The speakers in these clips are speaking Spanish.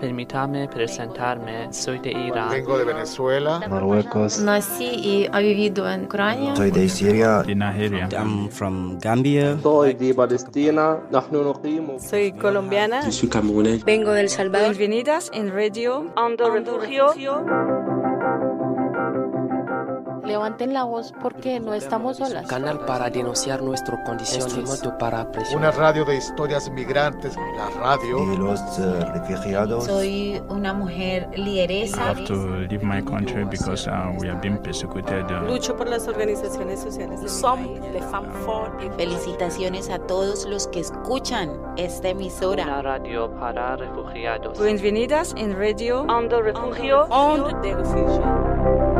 Permítame presentarme, soy de Irán. Vengo de Venezuela. Marruecos. Nací y he vivido en Ucrania. Soy de Siria. De Nigeria. I'm from Gambia. Soy de Palestina. Soy colombiana. Yo soy camerunés. Vengo del Salvador. Bienvenidas en Radio Ando Refugio. Levanten la voz porque no estamos solas. Canal para denunciar nuestras condiciones. Instrumento para presionar. Una radio de historias migrantes. La radio. De los uh, refugiados. Soy una mujer lideresa. I have to leave my country because uh, we have been persecuted. Uh, Lucho por las organizaciones sociales. Sommes les femmes fortes. Felicitaciones a todos los que escuchan esta emisora. Una radio para refugiados. Bienvenidas en Radio Ando Refugio. Onde de refugio.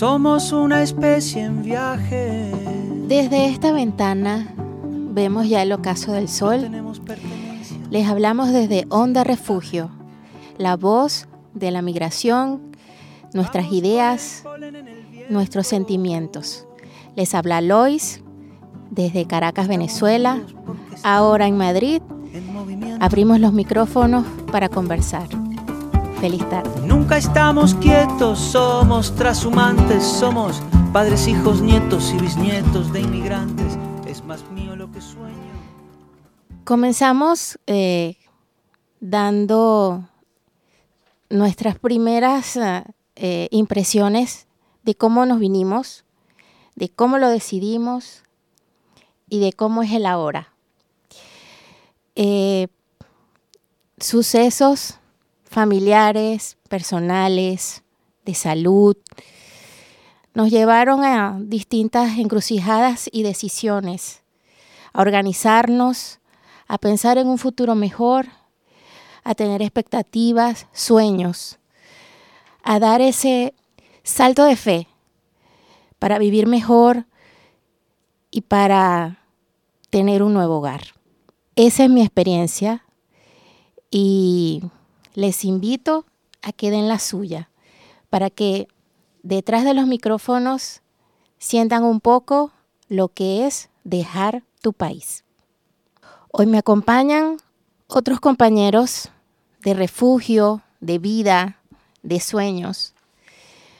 Somos una especie en viaje. Desde esta ventana vemos ya el ocaso del sol. Les hablamos desde Onda Refugio, la voz de la migración, nuestras ideas, nuestros sentimientos. Les habla Lois desde Caracas, Venezuela. Ahora en Madrid abrimos los micrófonos para conversar. Feliz tarde. Nunca estamos quietos, somos trashumantes, somos padres, hijos, nietos y bisnietos de inmigrantes. Es más mío lo que sueño. Comenzamos eh, dando nuestras primeras eh, impresiones de cómo nos vinimos, de cómo lo decidimos y de cómo es el ahora. Eh, sucesos familiares, personales, de salud, nos llevaron a distintas encrucijadas y decisiones, a organizarnos, a pensar en un futuro mejor, a tener expectativas, sueños, a dar ese salto de fe para vivir mejor y para tener un nuevo hogar. Esa es mi experiencia y les invito a que den la suya para que detrás de los micrófonos sientan un poco lo que es dejar tu país. Hoy me acompañan otros compañeros de refugio, de vida, de sueños,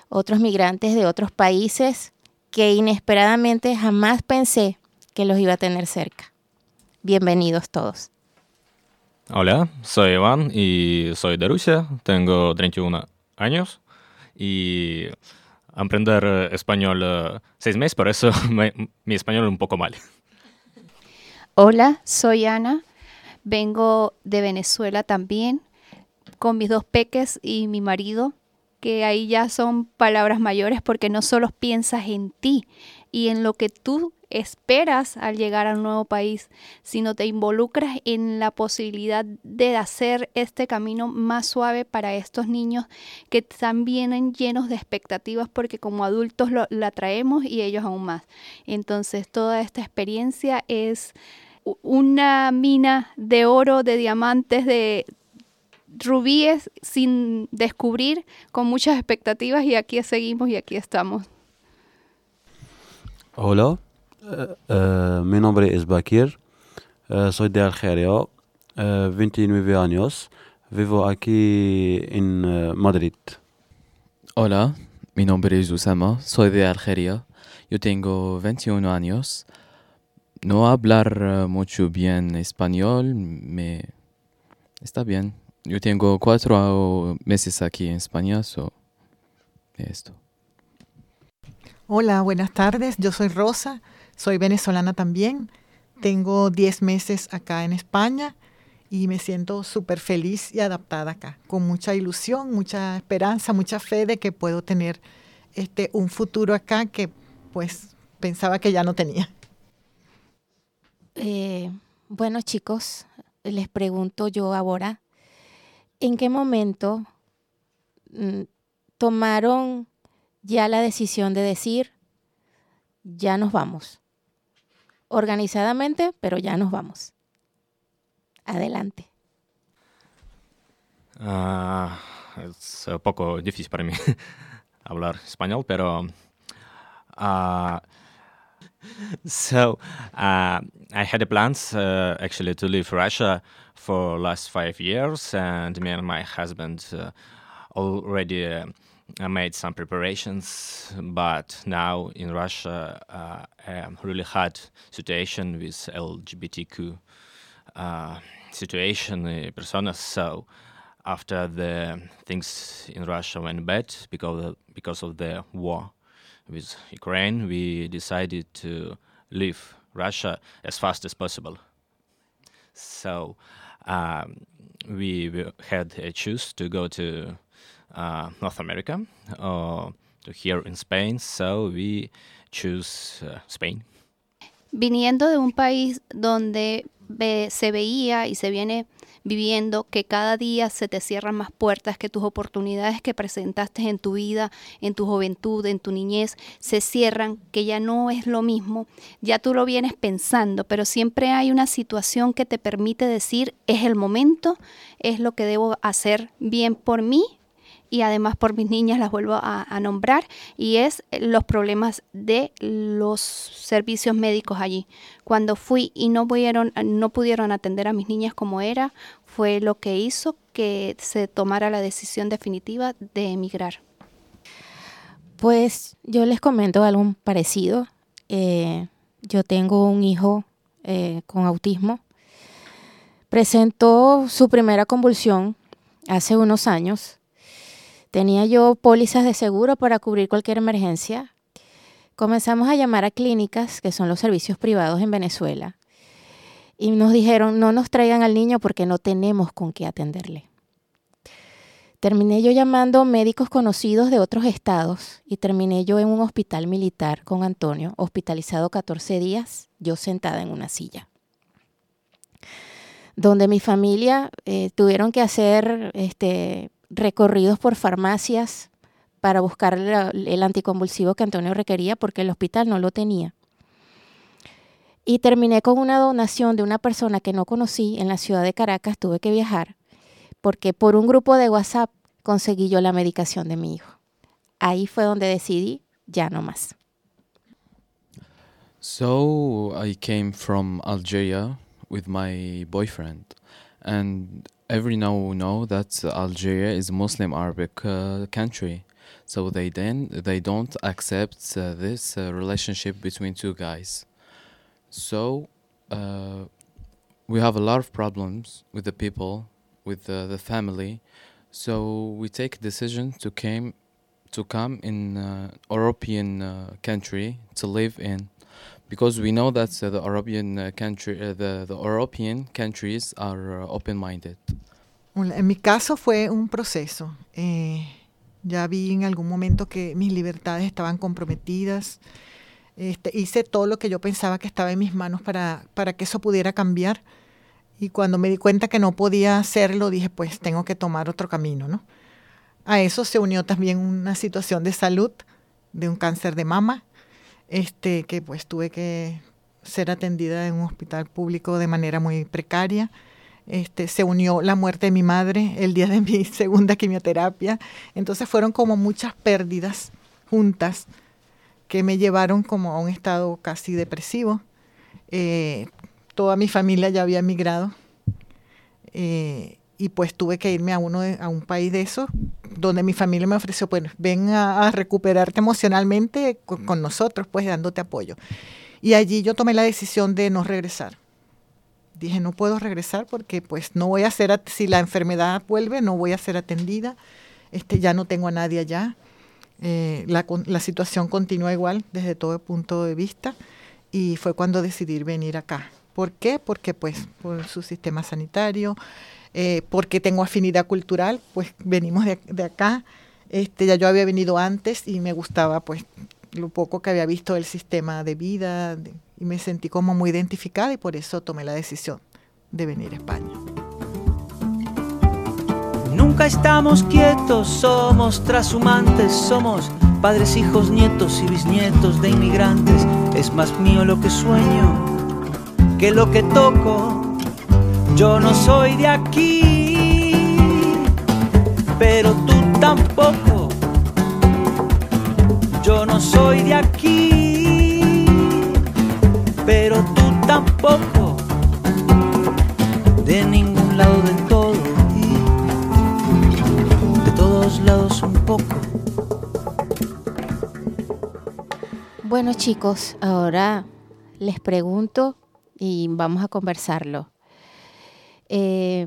otros migrantes de otros países que inesperadamente jamás pensé que los iba a tener cerca. Bienvenidos todos. Hola, soy Iván y soy de Rusia, tengo 31 años y aprender español uh, seis meses, por eso mi español es un poco mal. Hola, soy Ana, vengo de Venezuela también, con mis dos peques y mi marido, que ahí ya son palabras mayores porque no solo piensas en ti y en lo que tú esperas al llegar a un nuevo país, sino te involucras en la posibilidad de hacer este camino más suave para estos niños que están vienen llenos de expectativas porque como adultos lo, la traemos y ellos aún más. Entonces toda esta experiencia es una mina de oro, de diamantes, de rubíes sin descubrir, con muchas expectativas y aquí seguimos y aquí estamos. Hola, Uh, mi nombre es Bakir, uh, soy de Algeria, 29 años, vivo aquí en Madrid. Hola, mi nombre es Usama, soy de Algeria, yo tengo 21 años. No hablar mucho bien español, me está bien. Yo tengo cuatro meses aquí en España, so esto. Hola, buenas tardes. Yo soy Rosa, soy venezolana también. Tengo 10 meses acá en España y me siento súper feliz y adaptada acá, con mucha ilusión, mucha esperanza, mucha fe de que puedo tener este, un futuro acá que pues pensaba que ya no tenía. Eh, bueno chicos, les pregunto yo ahora, ¿en qué momento mm, tomaron ya la decisión de decir, ya nos vamos? Organizadamente, pero ya nos vamos. Adelante. Uh, es un poco difícil para mí hablar español, pero... Uh, so, uh, I had plans uh, actually to leave Russia for last five years, and me and my husband uh, already uh, made some preparations. But now in Russia, uh, a really hard situation with LGBTQ uh, situation uh, personas. So after the things in Russia went bad because of, because of the war with Ukraine, we decided to leave Russia as fast as possible. So um, we, we had a choice to go to uh, North America or to here in Spain. So we choose uh, Spain. Viniendo de un país donde se veía y se viene viviendo que cada día se te cierran más puertas, que tus oportunidades que presentaste en tu vida, en tu juventud, en tu niñez, se cierran, que ya no es lo mismo, ya tú lo vienes pensando, pero siempre hay una situación que te permite decir, es el momento, es lo que debo hacer bien por mí, y además por mis niñas las vuelvo a, nombrar y es los problemas de los servicios médicos allí. Cuando fui y no pudieron, no pudieron atender a mis niñas como era, fue lo que hizo que se tomara la decisión definitiva de emigrar. Pues yo les comento algo parecido. Eh, yo tengo un hijo eh, con autismo. Presentó su primera convulsión hace unos años Tenía yo pólizas de seguro para cubrir cualquier emergencia. Comenzamos a llamar a clínicas, que son los servicios privados en Venezuela, y nos dijeron, no nos traigan al niño porque no tenemos con qué atenderle. Terminé yo llamando médicos conocidos de otros estados y terminé yo en un hospital militar con Antonio, hospitalizado 14 días, yo sentada en una silla donde mi familia eh, tuvieron que hacer este, recorridos por farmacias para buscar el anticonvulsivo que Antonio requería porque el hospital no lo tenía. Y terminé con una donación de una persona que no conocí en la ciudad de Caracas, tuve que viajar, porque por un grupo de WhatsApp conseguí yo la medicación de mi hijo. Ahí fue donde decidí ya no más. So I came from Algeria with my boyfriend and every now we know that Algeria is a Muslim Arabic uh, country, so they then they don't accept uh, this uh, relationship between two guys. So uh, we have a lot of problems with the people, with the, the family. So we take a decision to came to come in uh, European uh, country to live in because we know that uh, the European uh, country, uh, the, the European countries are open-minded. En mi caso fue un proceso. Eh, ya vi en algún momento que mis libertades estaban comprometidas. Este, hice todo lo que yo pensaba que estaba en mis manos para, para que eso pudiera cambiar. Y cuando me di cuenta que no podía hacerlo, dije, pues tengo que tomar otro camino, ¿no? A eso se unió también una situación de salud, de un cáncer de mama, este, que pues tuve que ser atendida en un hospital público de manera muy precaria. Este, se unió la muerte de mi madre el día de mi segunda quimioterapia. Entonces fueron como muchas pérdidas juntas que me llevaron como a un estado casi depresivo. Eh, toda mi familia ya había emigrado eh, y pues tuve que irme a, uno a un país de esos donde mi familia me ofreció, pues ven a, recuperarte emocionalmente con, nosotros, pues dándote apoyo. Y allí yo tomé la decisión de no regresar. Dije, no puedo regresar porque pues no voy a ser, si la enfermedad vuelve, no voy a ser atendida, este, ya no tengo a nadie allá. Eh, la, la situación continúa igual desde todo punto de vista y fue cuando decidí venir acá. ¿Por qué? Porque pues por su sistema sanitario, eh, porque tengo afinidad cultural, pues venimos de, de, acá. Este, ya yo había venido antes y me gustaba pues lo poco que había visto del sistema de vida de, y me sentí como muy identificada y por eso tomé la decisión de venir a España. Nunca estamos quietos, somos trashumantes, somos padres, hijos, nietos y bisnietos de inmigrantes. Es más mío lo que sueño que lo que toco. Yo no soy de aquí, pero tú tampoco. Yo no soy de aquí, pero tú tampoco. De ningún lado del todo de todos lados un poco. Bueno chicos, ahora les pregunto y vamos a conversarlo. Eh,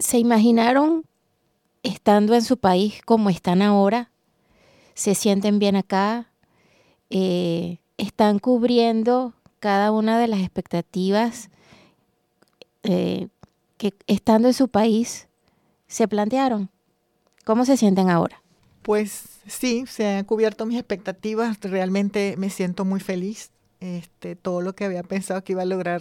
¿Se imaginaron estando en su país como están ahora? ¿Se sienten bien acá? Eh, ¿Están cubriendo cada una de las expectativas eh, que estando en su país se plantearon? ¿Cómo se sienten ahora? Pues sí, se han cubierto mis expectativas. Realmente me siento muy feliz este, todo lo que había pensado que iba a lograr,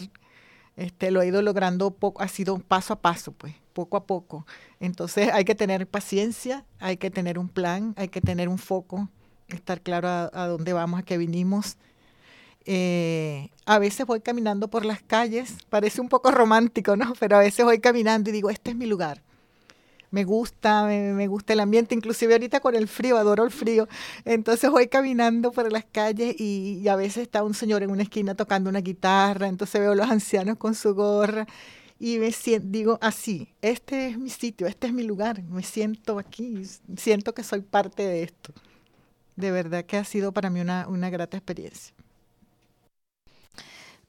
este, lo he ido logrando poco, ha sido paso a paso, pues, poco a poco. Entonces hay que tener paciencia, hay que tener un plan, hay que tener un foco, estar claro a, a dónde vamos, a qué vinimos. Eh, a veces voy caminando por las calles, parece un poco romántico, ¿no? Pero a veces voy caminando y digo, este es mi lugar me gusta, me, gusta el ambiente, inclusive ahorita con el frío, adoro el frío. Entonces voy caminando por las calles y, a veces está un señor en una esquina tocando una guitarra, entonces veo a los ancianos con su gorra y me siento, digo así, este es mi sitio, este es mi lugar, me siento aquí, siento que soy parte de esto. De verdad que ha sido para mí una grata experiencia.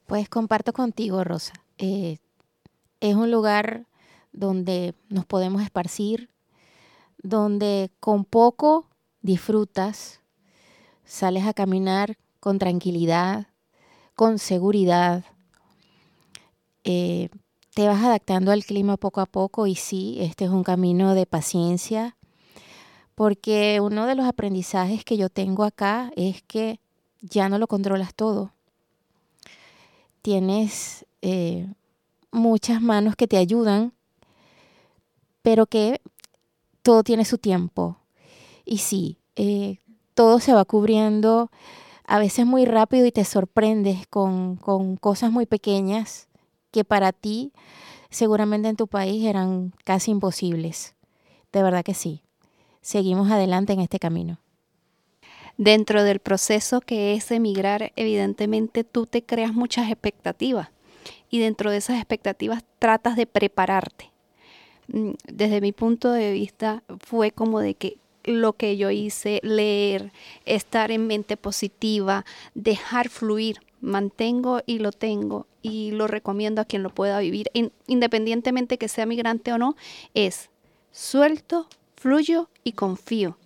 Pues comparto contigo, Rosa. Eh, es un lugar donde nos podemos esparcir, donde con poco disfrutas, sales a caminar con tranquilidad, con seguridad, eh, te vas adaptando al clima poco a poco y sí, este es un camino de paciencia, porque uno de los aprendizajes que yo tengo acá es que ya no lo controlas todo. Tienes eh, muchas manos que te ayudan pero que todo tiene su tiempo. Y sí, eh, todo se va cubriendo a veces muy rápido y te sorprendes con, con cosas muy pequeñas que para ti seguramente en tu país eran casi imposibles. De verdad que sí. Seguimos adelante en este camino. Dentro del proceso que es emigrar, evidentemente tú te creas muchas expectativas y dentro de esas expectativas tratas de prepararte Mm, desde mi punto de vista, fue como de que lo que yo hice, leer, estar en mente positiva, dejar fluir, mantengo y lo tengo y lo recomiendo a quien lo pueda vivir, independientemente que sea migrante o no, es suelto, fluyo y confío.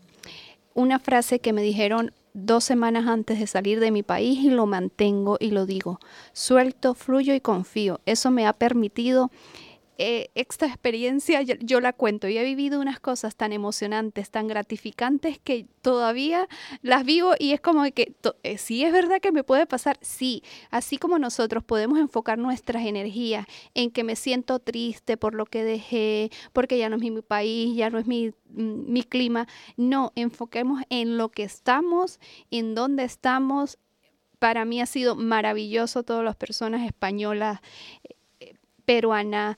Una frase que me dijeron dos semanas antes de salir de mi país y lo mantengo y lo digo, suelto, fluyo y confío. Eso me ha permitido eh, esta experiencia yo, la cuento. Y he vivido unas cosas tan emocionantes, tan gratificantes que todavía las vivo y es como que eh, sí es verdad que me puede pasar, sí, así como nosotros podemos enfocar nuestras energías en que me siento triste por lo que dejé, porque ya no es mi, mi país, ya no es mi, mm, mi clima, no, enfoquemos en lo que estamos, en dónde estamos. Para mí ha sido maravilloso todas las personas españolas peruana,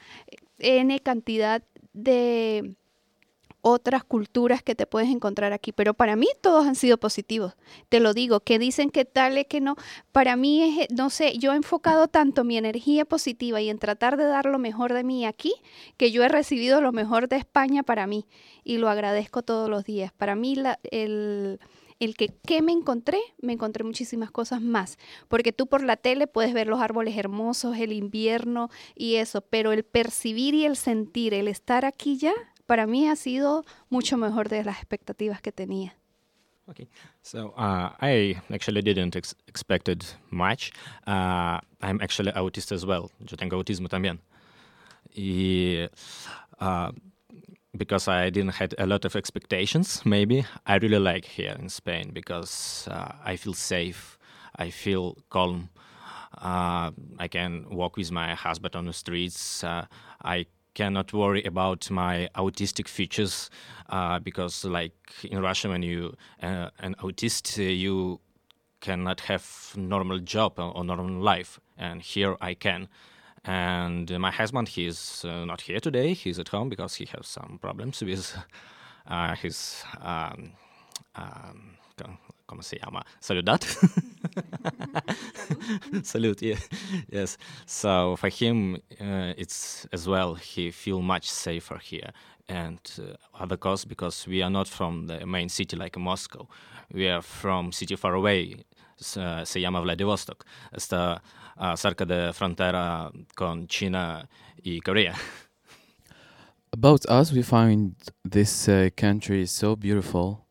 N cantidad de otras culturas que te puedes encontrar aquí, pero para mí todos han sido positivos. Te lo digo, que dicen que tal es que no. Para mí es, no sé, yo he enfocado tanto mi energía positiva y en tratar de dar lo mejor de mí aquí, que yo he recibido lo mejor de España para mí y lo agradezco todos los días. Para mí la, el el que ¿qué me encontré? Me encontré muchísimas cosas más, porque tú por la tele puedes ver los árboles hermosos, el invierno y eso, pero el percibir y el sentir, el estar aquí ya, para mí ha sido mucho mejor de las expectativas que tenía. Okay. So uh, I actually didn't ex expected much. Uh, I'm actually autist as well. Yo tengo autismo también. Y uh, because I didn't had a lot of expectations, maybe I really like here in Spain because uh, I feel safe. I feel calm. Uh, I can walk with my husband on the streets. Uh, I cannot worry about my autistic features uh, because like in russia when you uh, an autist uh, you cannot have normal job or, or, normal life and here i can and my husband he's uh, not here today he's at home because he has some problems with uh, his um, um, ¿cómo se llama? Saludad. Salute, yeah. yes. So for him, uh, it's as well, he feel much safer here. And uh, other cause because we are not from the main city like Moscow. We are from city far away, uh, se llama Vladivostok. Está cerca de frontera con China y Korea. About us, we find this uh, country so beautiful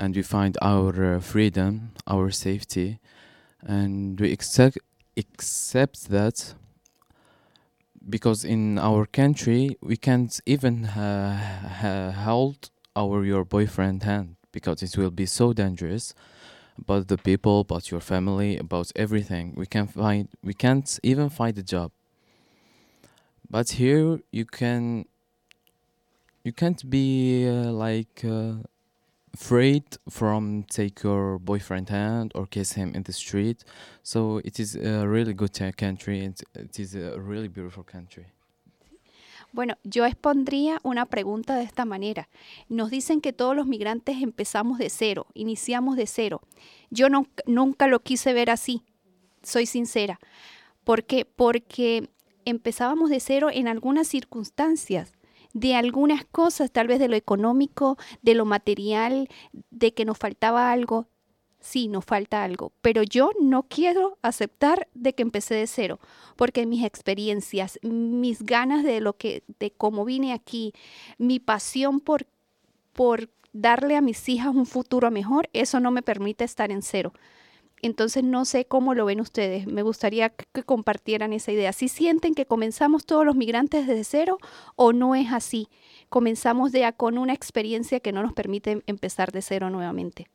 and we find our uh, freedom, our safety, and we accept accept that because in our country we can't even uh, hold our your boyfriend hand because it will be so dangerous about the people about your family about everything we can find we can't even find a job but here you can you can't be uh, like uh, afraid from take your boyfriend hand or kiss him in the street. So it is a really good country and it is a really beautiful country. Bueno, yo expondría una pregunta de esta manera. Nos dicen que todos los migrantes empezamos de cero, iniciamos de cero. Yo nunca lo quise ver así, soy sincera. ¿Por qué? Porque empezábamos de cero en algunas circunstancias de algunas cosas, tal vez de lo económico, de lo material, de que nos faltaba algo. Sí, nos falta algo, pero yo no quiero aceptar de que empecé de cero, porque mis experiencias, mis ganas de lo que de cómo vine aquí, mi pasión por por darle a mis hijas un futuro mejor, eso no me permite estar en cero. Entonces no sé cómo lo ven ustedes. Me gustaría que compartieran esa idea. ¿Si sienten que comenzamos todos los migrantes desde cero o no es así? Comenzamos ya con una experiencia que no nos permite empezar de cero nuevamente.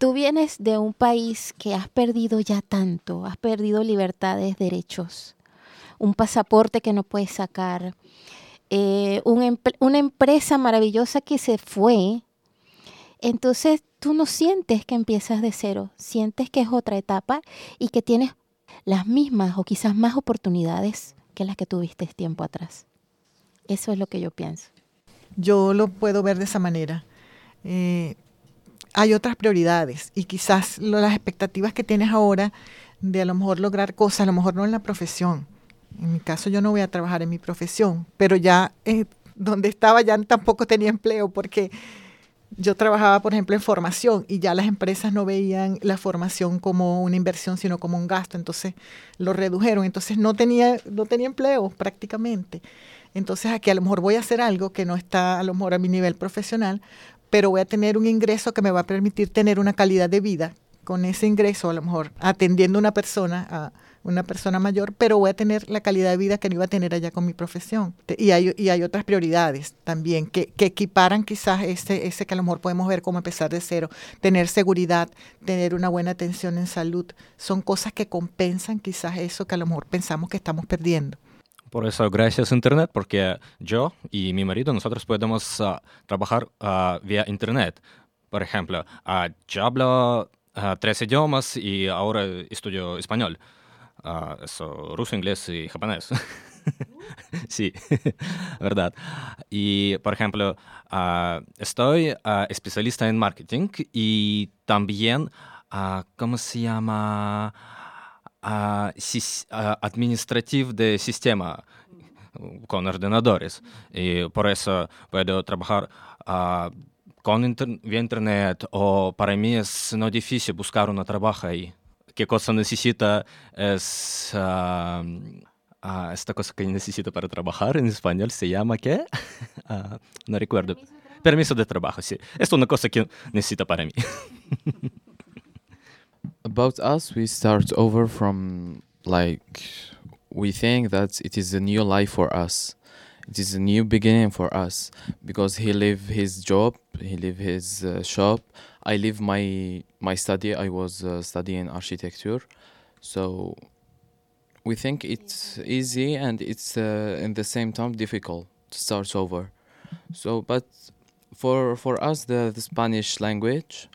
Tú vienes de un país que has perdido ya tanto, has perdido libertades, derechos, un pasaporte que no puedes sacar, eh, una empresa maravillosa que se fue. Entonces tú no sientes que empiezas de cero, sientes que es otra etapa y que tienes las mismas o quizás más oportunidades que las que tuviste tiempo atrás. Eso es lo que yo pienso. Yo lo puedo ver de esa manera. Eh, hay otras prioridades y quizás las expectativas que tienes ahora de a lo mejor lograr cosas, a lo mejor no en la profesión. En mi caso yo no voy a trabajar en mi profesión, pero ya eh, donde estaba ya tampoco tenía empleo porque yo trabajaba, por ejemplo, en formación y ya las empresas no veían la formación como una inversión, sino como un gasto. Entonces lo redujeron. Entonces no tenía, no tenía empleo prácticamente. Entonces aquí a lo mejor voy a hacer algo que no está a lo mejor a mi nivel profesional, pero voy a tener un ingreso que me va a permitir tener una calidad de vida con ese ingreso, a lo mejor atendiendo una persona a una persona mayor, pero voy a tener la calidad de vida que no iba a tener allá con mi profesión. Y hay, y hay otras prioridades también que, que, equiparan quizás ese, ese que a lo mejor podemos ver como empezar de cero. Tener seguridad, tener una buena atención en salud, son cosas que compensan quizás eso que a lo mejor pensamos que estamos perdiendo. Por eso, gracias a Internet, porque yo y mi marido, nosotros podemos uh, trabajar uh, vía Internet. Por ejemplo, uh, yo hablo tres idiomas y ahora estudio español. Eso, ruso, inglés y japonés. sí, verdad. Y, por ejemplo, estoy especialista en marketing y también, ¿cómo se llama? Administrativo de sistema con ordenadores. Y por eso puedo trabajar con inter vía internet o para mí es no difícil buscar un trabajo ahí qué cosa necesita es uh, uh, esta cosa que necesita para trabajar en español se llama qué? uh, no recuerdo. Permiso de trabajo, sí. Es una cosa que necesita para mí. About us, we start over from like we think that it is a new life for us. It is a new beginning for us because he leave his job, he leave his uh, shop. I leave my my study. I was uh, studying architecture, so we think it's easy and it's uh, in the same time difficult to start over. So, but for for us the, the Spanish language,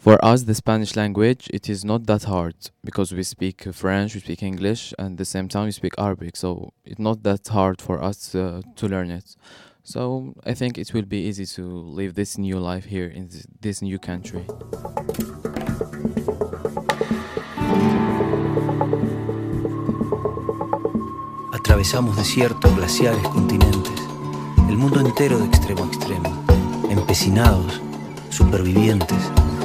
for us the Spanish language it is not that hard because we speak French, we speak English, and at the same time we speak Arabic. So it's not that hard for us uh, to learn it. So I think it will be easy to live this new life here in this, new country. Atravesamos desiertos, glaciares, continentes, el mundo entero de extremo a extremo, empecinados, supervivientes,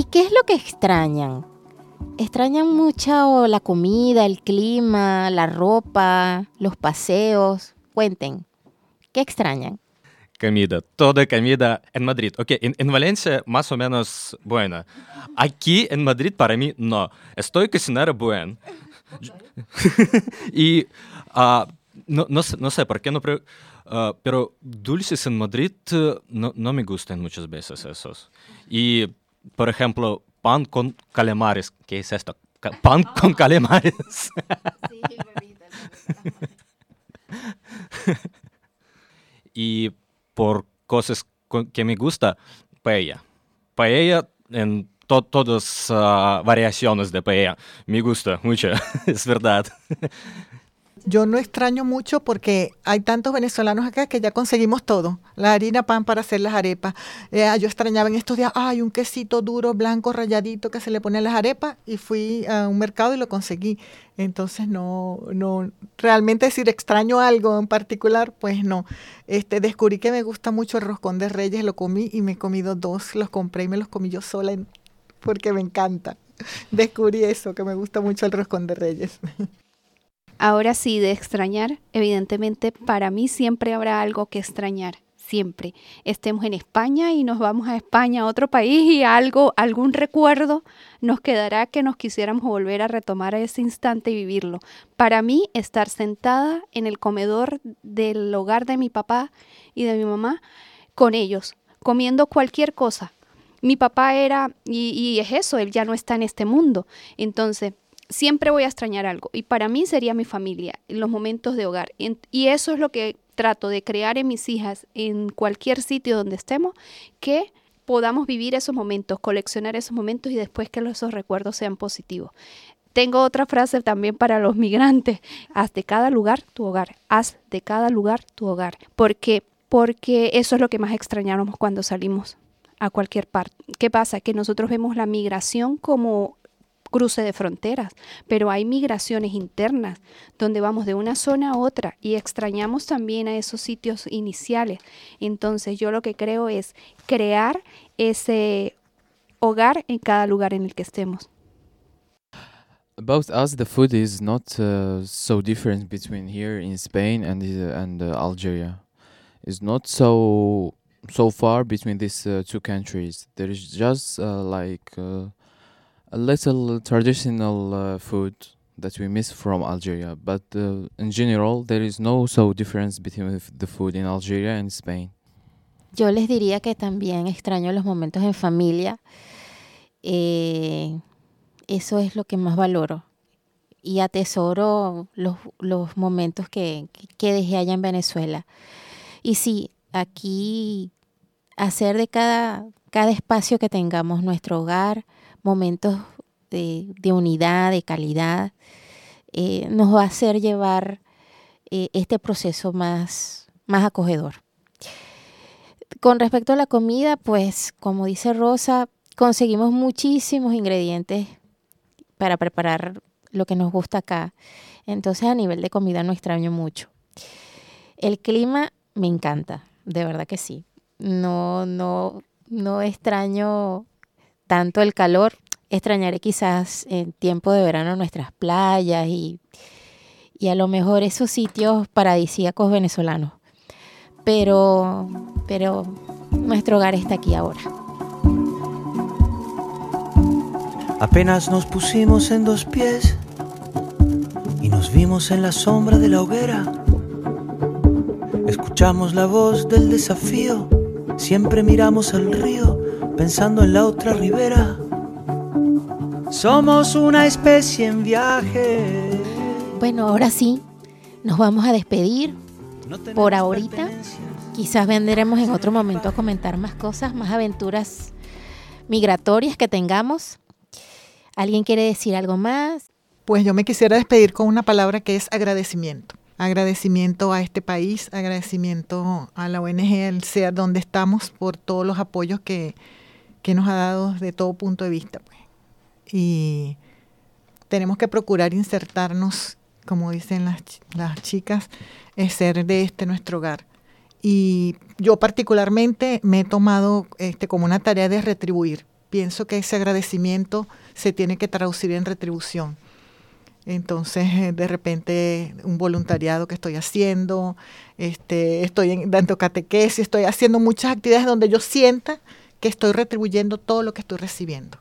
¿Y qué es lo que extrañan? ¿Extrañan mucho la comida, el clima, la ropa, los paseos? Cuenten, ¿qué extrañan? Comida, toda comida en Madrid. Ok, en, en, Valencia más o menos buena. Aquí en Madrid para mí no. Estoy cocinero bueno. y uh, no, no, no, sé por qué no... Uh, pero dulces en Madrid uh, no, no me gustan muchas veces esos. Y por ejemplo, pan con calamares. ¿Qué es esto? Pan con calamares. y por cosas que me gusta, paella. Paella en to todas uh, variaciones de paella. Me gusta mucho, es verdad. Yo no extraño mucho porque hay tantos venezolanos acá que ya conseguimos todo. La harina pan para hacer las arepas. Eh, yo extrañaba en estos días, ay, un quesito duro, blanco, rayadito que se le pone a las arepas y fui a un mercado y lo conseguí. Entonces no, no, realmente decir extraño algo en particular, pues no. Este, descubrí que me gusta mucho el roscón de reyes, lo comí y me he comido dos, los compré y me los comí yo sola porque me encanta. Descubrí eso, que me gusta mucho el roscón de reyes. Ahora sí, de extrañar, evidentemente para mí siempre habrá algo que extrañar, siempre. Estemos en España y nos vamos a España, a otro país y algo, algún recuerdo nos quedará que nos quisiéramos volver a retomar a ese instante y vivirlo. Para mí, estar sentada en el comedor del hogar de mi papá y de mi mamá con ellos, comiendo cualquier cosa. Mi papá era, y, y es eso, él ya no está en este mundo. Entonces, siempre voy a extrañar algo y para mí sería mi familia, los momentos de hogar. Y eso es lo que trato de crear en mis hijas en cualquier sitio donde estemos, que podamos vivir esos momentos, coleccionar esos momentos y después que esos recuerdos sean positivos. Tengo otra frase también para los migrantes, haz de cada lugar tu hogar, haz de cada lugar tu hogar, porque porque eso es lo que más extrañamos cuando salimos a cualquier parte. ¿Qué pasa? Que nosotros vemos la migración como cruce de fronteras, pero hay migraciones internas donde vamos de una zona a otra y extrañamos también a esos sitios iniciales. Entonces yo lo que creo es crear ese hogar en cada lugar en el que estemos. About us, the food is not uh, so different between here in Spain and uh, and uh, Algeria. It's not so so far between these two countries. There is just like a little traditional uh, food that we miss from Algeria, but uh, in general there is no so difference between the food in Algeria and Spain. Yo les diría que también extraño los momentos en familia. Eh, eso es lo que más valoro. Y atesoro los, los momentos que, que dejé allá en Venezuela. Y sí, aquí hacer de cada, cada espacio que tengamos nuestro hogar, momentos de, unidad, de calidad, eh, nos va a hacer llevar eh, este proceso más, más acogedor. con respecto a la comida, pues como dice Rosa, conseguimos muchísimos ingredientes para preparar lo que nos gusta acá. Entonces a nivel de comida no extraño mucho. El clima me encanta, de verdad que sí. No, no, no extraño tanto el calor. Extrañaré quizás en tiempo de verano nuestras playas y, y a lo mejor esos sitios paradisíacos venezolanos. Pero, pero nuestro hogar está aquí ahora. Apenas nos pusimos en dos pies y nos vimos en la sombra de la hoguera. Escuchamos la voz del desafío, siempre miramos al río pensando en la otra ribera. Somos una especie en viaje. Bueno, ahora sí, nos vamos a despedir por ahorita. Quizás vendremos en otro momento a comentar más cosas, más aventuras migratorias que tengamos. ¿Alguien quiere decir algo más? Pues yo me quisiera despedir con una palabra que es agradecimiento. Agradecimiento a este país, agradecimiento a la ONG, al sea donde estamos, por todos los apoyos que, que nos ha dado de todo punto de vista. Pues. Y tenemos que procurar insertarnos, como dicen las, las chicas, es ser de este nuestro hogar. Y yo particularmente me he tomado este, como una tarea de retribuir. Pienso que ese agradecimiento se tiene que traducir en retribución. Entonces, eh, de repente, un voluntariado que estoy haciendo, este, estoy dando catequesis, estoy haciendo muchas actividades donde yo sienta que estoy retribuyendo todo lo que estoy recibiendo.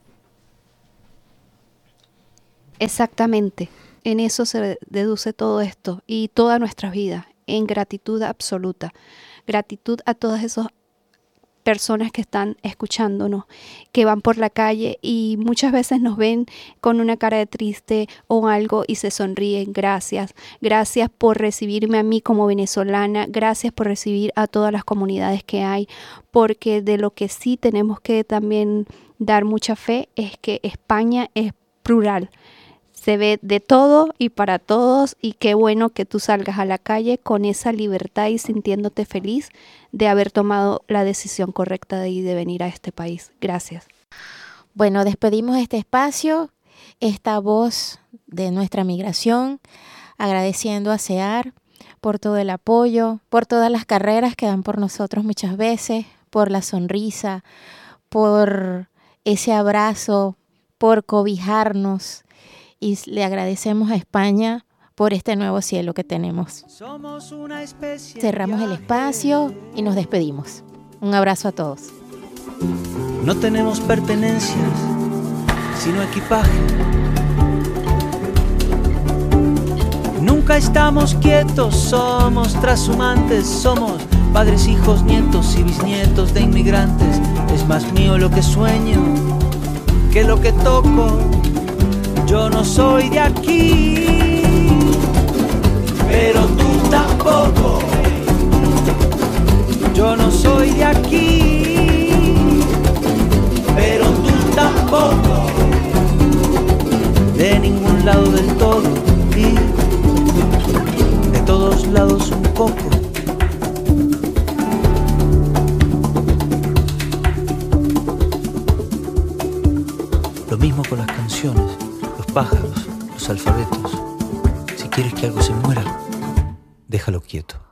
Exactamente, en eso se deduce todo esto y toda nuestra vida, en gratitud absoluta. Gratitud a todas esas personas que están escuchándonos, que van por la calle y muchas veces nos ven con una cara de triste o algo y se sonríen. Gracias. Gracias por recibirme a mí como venezolana. Gracias por recibir a todas las comunidades que hay. Porque de lo que sí tenemos que también dar mucha fe es que España es plural se ve de todo y para todos y qué bueno que tú salgas a la calle con esa libertad y sintiéndote feliz de haber tomado la decisión correcta de de venir a este país. Gracias. Bueno, despedimos este espacio, esta voz de nuestra migración, agradeciendo a SEAR por todo el apoyo, por todas las carreras que dan por nosotros muchas veces, por la sonrisa, por ese abrazo, por cobijarnos y le agradecemos a España por este nuevo cielo que tenemos. Cerramos el espacio y nos despedimos. Un abrazo a todos. No tenemos pertenencias, sino equipaje. Nunca estamos quietos, somos trashumantes, somos padres, hijos, nietos y bisnietos de inmigrantes. Es más mío lo que sueño que lo que toco yo no soy de aquí, pero tú tampoco. Yo no soy de aquí, pero tú tampoco. De ningún lado del todo y de todos lados un poco. Lo mismo con las canciones pájaros, los alfabetos. Si quieres que algo se muera, déjalo quieto.